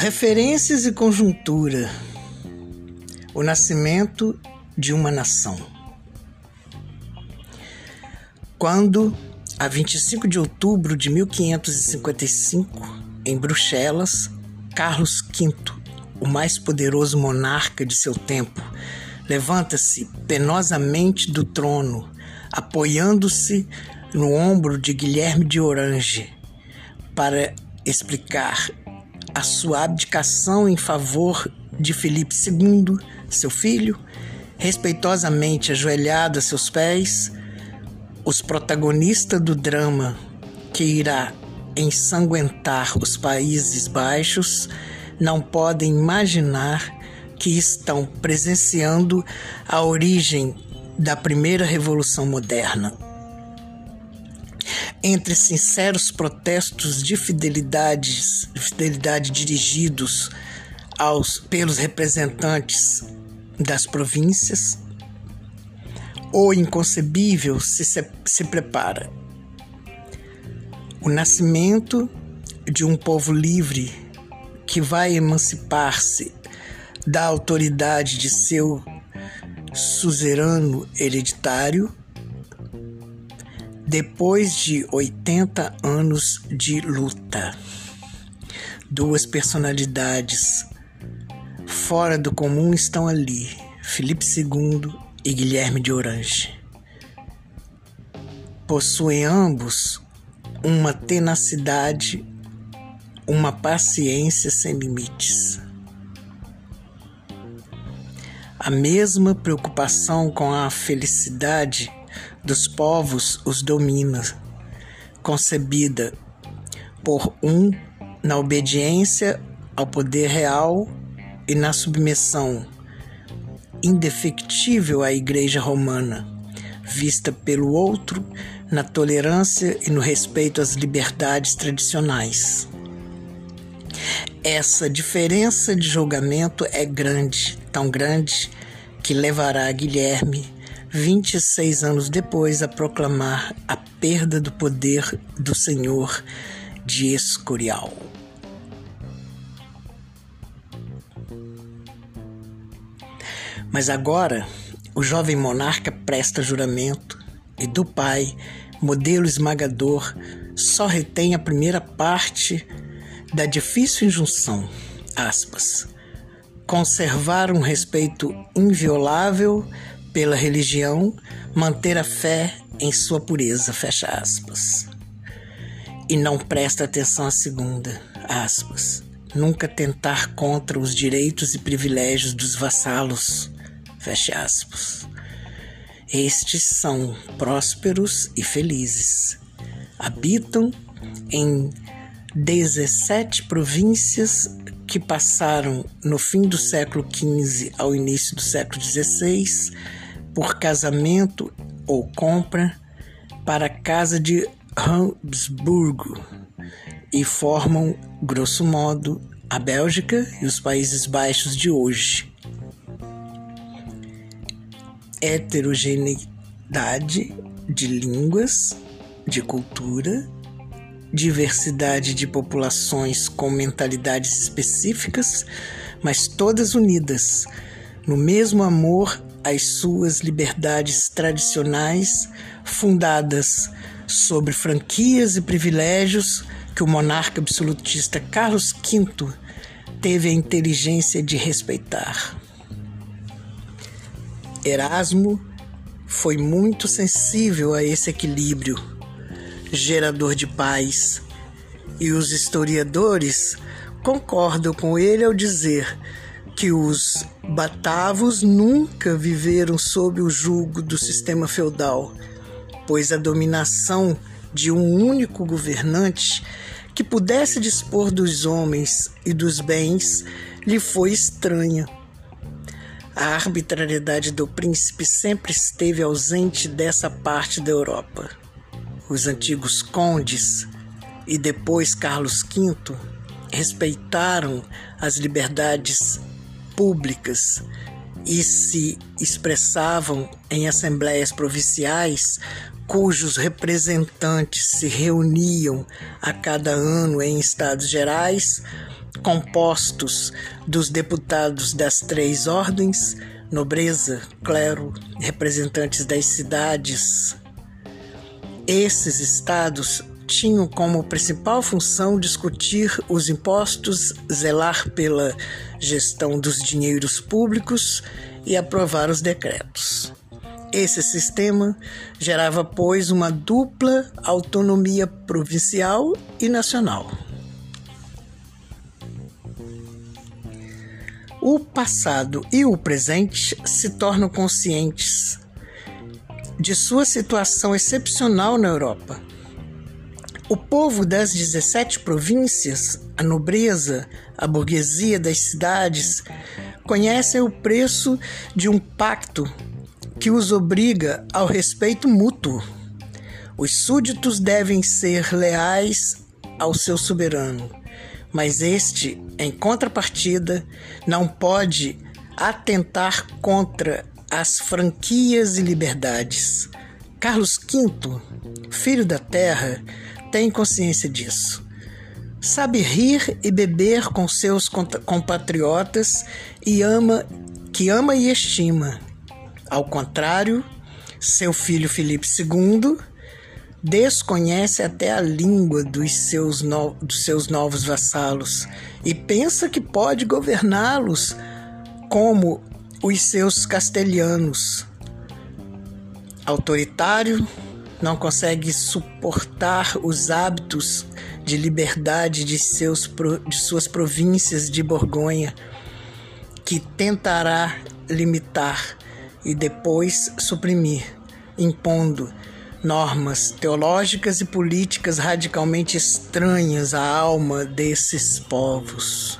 Referências e conjuntura. O nascimento de uma nação. Quando, a 25 de outubro de 1555, em Bruxelas, Carlos V, o mais poderoso monarca de seu tempo, levanta-se penosamente do trono, apoiando-se no ombro de Guilherme de Orange, para explicar a sua abdicação em favor de Felipe II, seu filho, respeitosamente ajoelhado a seus pés, os protagonistas do drama que irá ensanguentar os Países Baixos não podem imaginar que estão presenciando a origem da primeira revolução moderna entre sinceros protestos de fidelidades, de fidelidade dirigidos aos pelos representantes das províncias, o inconcebível se, se, se prepara. O nascimento de um povo livre que vai emancipar-se da autoridade de seu suzerano hereditário depois de 80 anos de luta, duas personalidades fora do comum estão ali: Felipe II e Guilherme de Orange. Possuem ambos uma tenacidade, uma paciência sem limites. A mesma preocupação com a felicidade dos povos os domina, concebida por um na obediência ao poder real e na submissão indefectível à Igreja Romana, vista pelo outro na tolerância e no respeito às liberdades tradicionais. Essa diferença de julgamento é grande, tão grande, que levará Guilherme 26 anos depois, a proclamar a perda do poder do Senhor de Escorial. Mas agora, o jovem monarca presta juramento e do pai, modelo esmagador, só retém a primeira parte da difícil injunção, aspas, conservar um respeito inviolável pela religião, manter a fé em sua pureza, fecha aspas. E não presta atenção à segunda, aspas. Nunca tentar contra os direitos e privilégios dos vassalos, fecha aspas. Estes são prósperos e felizes. Habitam em 17 províncias que passaram no fim do século XV ao início do século XVI por casamento ou compra para a casa de Habsburgo e formam, grosso modo, a Bélgica e os Países Baixos de hoje. Heterogeneidade de línguas, de cultura, diversidade de populações com mentalidades específicas, mas todas unidas no mesmo amor as suas liberdades tradicionais, fundadas sobre franquias e privilégios que o monarca absolutista Carlos V teve a inteligência de respeitar. Erasmo foi muito sensível a esse equilíbrio, gerador de paz, e os historiadores concordam com ele ao dizer que os batavos nunca viveram sob o jugo do sistema feudal, pois a dominação de um único governante que pudesse dispor dos homens e dos bens lhe foi estranha. A arbitrariedade do príncipe sempre esteve ausente dessa parte da Europa. Os antigos condes e depois Carlos V respeitaram as liberdades públicas e se expressavam em assembleias provinciais cujos representantes se reuniam a cada ano em estados gerais compostos dos deputados das três ordens, nobreza, clero, representantes das cidades. Esses estados tinham como principal função discutir os impostos, zelar pela gestão dos dinheiros públicos e aprovar os decretos. Esse sistema gerava, pois, uma dupla autonomia provincial e nacional. O passado e o presente se tornam conscientes de sua situação excepcional na Europa o povo das 17 províncias, a nobreza, a burguesia das cidades, conhecem o preço de um pacto que os obriga ao respeito mútuo. Os súditos devem ser leais ao seu soberano, mas este, em contrapartida, não pode atentar contra as franquias e liberdades. Carlos V, filho da terra, tem consciência disso. Sabe rir e beber com seus compatriotas e ama que ama e estima. Ao contrário, seu filho Felipe II desconhece até a língua dos seus, no, dos seus novos vassalos e pensa que pode governá-los como os seus castelhanos. Autoritário, não consegue suportar os hábitos de liberdade de, seus, de suas províncias de Borgonha, que tentará limitar e depois suprimir, impondo normas teológicas e políticas radicalmente estranhas à alma desses povos.